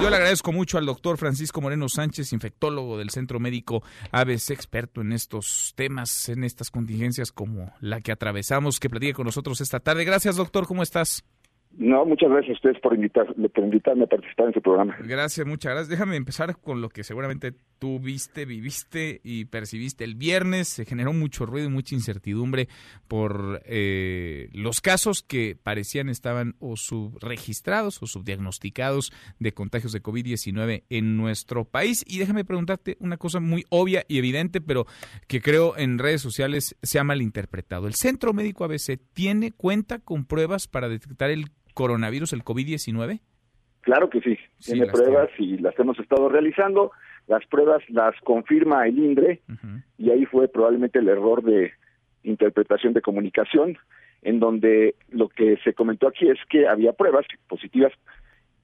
Yo le agradezco mucho al doctor Francisco Moreno Sánchez, infectólogo del Centro Médico ABC, experto en estos temas, en estas contingencias como la que atravesamos, que platique con nosotros esta tarde. Gracias, doctor, ¿cómo estás? No, muchas gracias a ustedes por, invitar, por invitarme a participar en su programa. Gracias, muchas gracias. Déjame empezar con lo que seguramente tú viste, viviste y percibiste. El viernes se generó mucho ruido y mucha incertidumbre por eh, los casos que parecían estaban o subregistrados o subdiagnosticados de contagios de COVID-19 en nuestro país. Y déjame preguntarte una cosa muy obvia y evidente, pero que creo en redes sociales se ha malinterpretado. ¿El Centro Médico ABC tiene cuenta con pruebas para detectar el coronavirus, el COVID-19? Claro que sí, tiene pruebas y las hemos estado realizando. Las pruebas las confirma el INDRE y ahí fue probablemente el error de interpretación de comunicación, en donde lo que se comentó aquí es que había pruebas positivas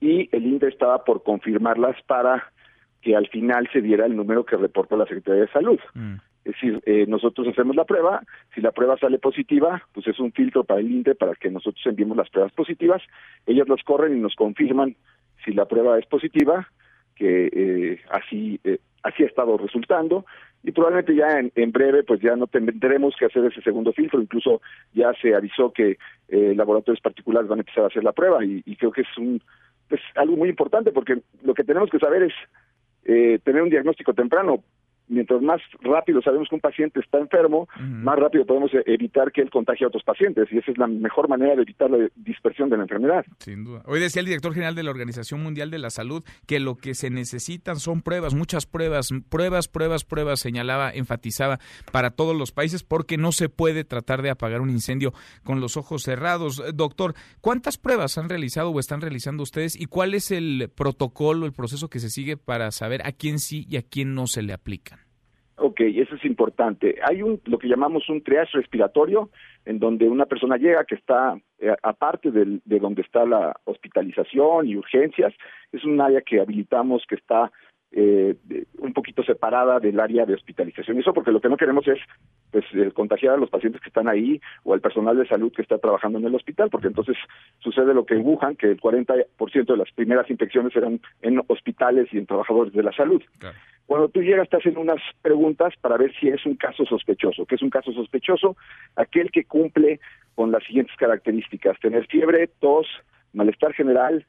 y el INDRE estaba por confirmarlas para que al final se diera el número que reportó la Secretaría de Salud. Mm. Es decir, eh, nosotros hacemos la prueba, si la prueba sale positiva, pues es un filtro para el INDE para que nosotros enviemos las pruebas positivas, ellos los corren y nos confirman si la prueba es positiva, que eh, así eh, así ha estado resultando. Y probablemente ya en, breve pues ya no tendremos que hacer ese segundo filtro. Incluso ya se avisó que laboratorios particulares van a empezar a hacer la prueba y, y, creo que es un pues algo muy importante porque lo que tenemos que saber es tener un diagnóstico temprano mientras más rápido sabemos que un paciente está enfermo, más rápido podemos e-, evitar que él contagie a otros pacientes y esa es la mejor manera de evitar la dispersión de la enfermedad. Sin duda. Hoy decía el director general de la Organización Mundial de la Salud que lo que se necesitan son pruebas, muchas pruebas, pruebas, pruebas, pruebas, señalaba, enfatizaba para todos los países porque no se puede tratar de apagar un incendio con los ojos cerrados. Doctor, ¿cuántas pruebas han realizado o están realizando ustedes y cuál es el protocolo, el proceso que se sigue para saber a quién sí y a quién no se le aplica? Ok, eso es importante. Hay un lo que llamamos un triage respiratorio, en donde una persona llega que está eh, aparte de donde está la hospitalización y urgencias, es un área que habilitamos que está eh, un poquito separada del área de hospitalización. Eso porque lo que no queremos es pues contagiar a los pacientes que están ahí o al personal de salud que está trabajando en el hospital, porque entonces sucede lo que en Wuhan, que el 40% de las primeras infecciones eran en hospitales y en trabajadores de la salud. Cuando tú llegas te hacen unas preguntas para ver si es un caso sospechoso. ¿Qué es un caso sospechoso? Aquel que cumple con las siguientes características: tener fiebre, tos, malestar general,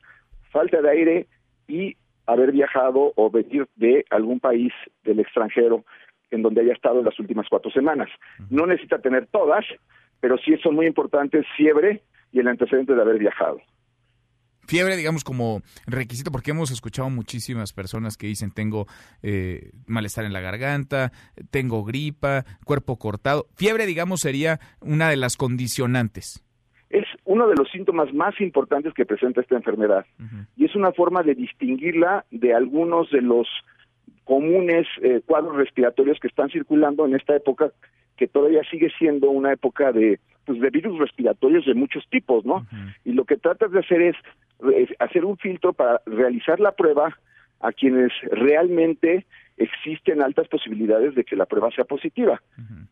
falta de aire y haber viajado o venir de algún país del extranjero en donde haya estado en las últimas cuatro semanas. No necesita tener todas, pero sí son muy importantes fiebre y el antecedente de haber viajado. Fiebre, digamos, como requisito, porque hemos escuchado muchísimas personas que dicen tengo eh, malestar en la garganta, tengo gripa, cuerpo cortado. Fiebre, digamos, sería una de las condicionantes es uno de los síntomas más importantes que presenta esta enfermedad. Y es una forma de distinguirla de algunos de los comunes eh, cuadros respiratorios que están circulando en esta época que todavía sigue siendo una época de pues de virus respiratorios de muchos tipos, ¿no? Y lo que tratas de hacer es, es hacer un filtro para realizar la prueba a quienes realmente existen altas posibilidades de que la prueba sea positiva.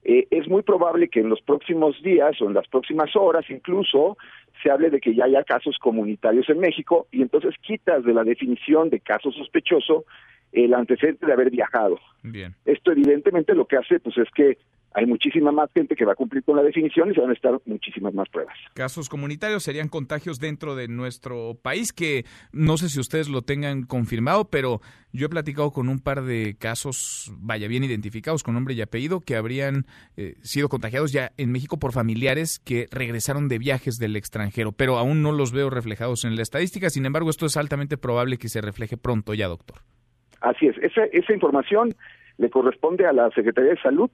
Eh, es muy probable que en los próximos días o en las próximas horas incluso se hable de que ya haya casos comunitarios en México y entonces quitas de la definición de caso sospechoso el antecedente de haber viajado. Bien. Esto evidentemente lo que hace pues es que hay muchísima más gente que va a cumplir con la definición y se van a estar muchísimas más pruebas. Casos comunitarios serían contagios dentro de nuestro país que no sé si ustedes lo tengan confirmado, pero yo he platicado con un par de casos, vaya bien identificados con nombre y apellido, que habrían eh, sido contagiados ya en México por familiares que regresaron de viajes del extranjero, pero aún no los veo reflejados en la estadística. Sin embargo, esto es altamente probable que se refleje pronto ya, doctor. Así es, esa, esa información le corresponde a la Secretaría de Salud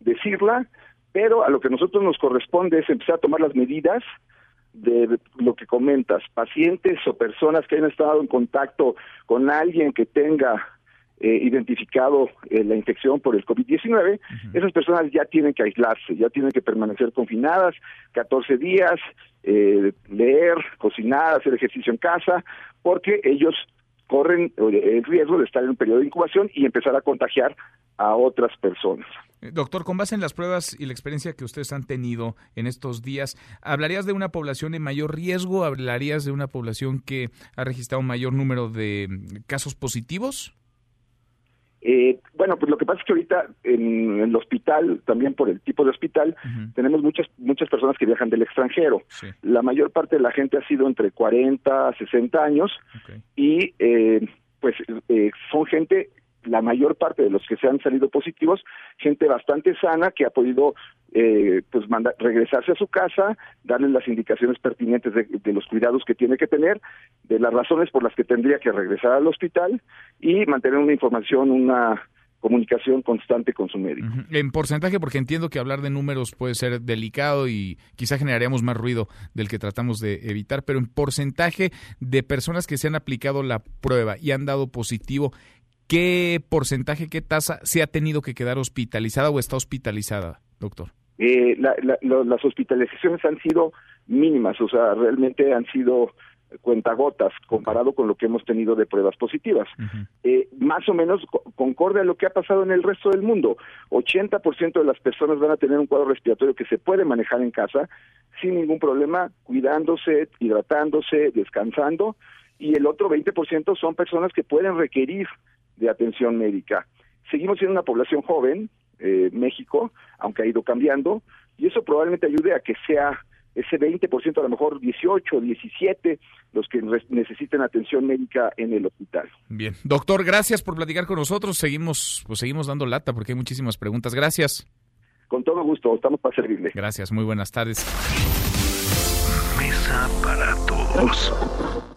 decirla, pero a lo que nosotros nos corresponde es empezar a tomar las medidas de lo que comentas, pacientes o personas que hayan estado en contacto con alguien que tenga eh, identificado eh, la infección por el COVID-19, esas personas ya tienen que aislarse, ya tienen que permanecer confinadas 14 días, eh, leer, cocinar, hacer ejercicio en casa, porque ellos corren el riesgo de estar en un periodo de incubación y empezar a contagiar a otras personas. Eh, doctor, con base en las pruebas y la experiencia que ustedes han tenido en estos días, ¿hablarías de una población en mayor riesgo? ¿Hablarías de una población que ha registrado un mayor número de casos positivos? Eh, bueno, pues lo que pasa es que ahorita en, el hospital, también por el tipo de hospital, tenemos muchas muchas personas que viajan del extranjero. La mayor parte de la gente ha sido entre 40 a 60 años y eh, pues eh, son gente la mayor parte de los que se han salido positivos, gente bastante sana que ha podido eh, pues regresarse a su casa, darle las indicaciones pertinentes de, los cuidados que tiene que tener, de las razones por las que tendría que regresar al hospital y mantener una información, una comunicación constante con su médico. En porcentaje, porque entiendo que hablar de números puede ser delicado y quizá generaríamos más ruido del que tratamos de evitar, pero en porcentaje de personas que se han aplicado la prueba y han dado positivo, ¿qué porcentaje, qué tasa se ha tenido que quedar hospitalizada o está hospitalizada, doctor? Eh, las hospitalizaciones han sido mínimas, o sea, realmente han sido cuentagotas comparado con lo que hemos tenido de pruebas positivas. eh, más o menos concorde a lo que ha pasado en el resto del mundo. 80% de las personas van a tener un cuadro respiratorio que se puede manejar en casa sin ningún problema, cuidándose, hidratándose, descansando, y el otro 20% son personas que pueden requerir de atención médica. Seguimos siendo una población joven, eh, México, aunque ha ido cambiando, y eso probablemente ayude a que sea ese 20%, a lo mejor 18, 17, los que necesiten atención médica en el hospital. Bien, doctor, gracias por platicar con nosotros. Seguimos, pues seguimos dando lata porque hay muchísimas preguntas. Gracias. Con todo gusto, estamos para servirle. Gracias, muy buenas tardes. Mesa para todos.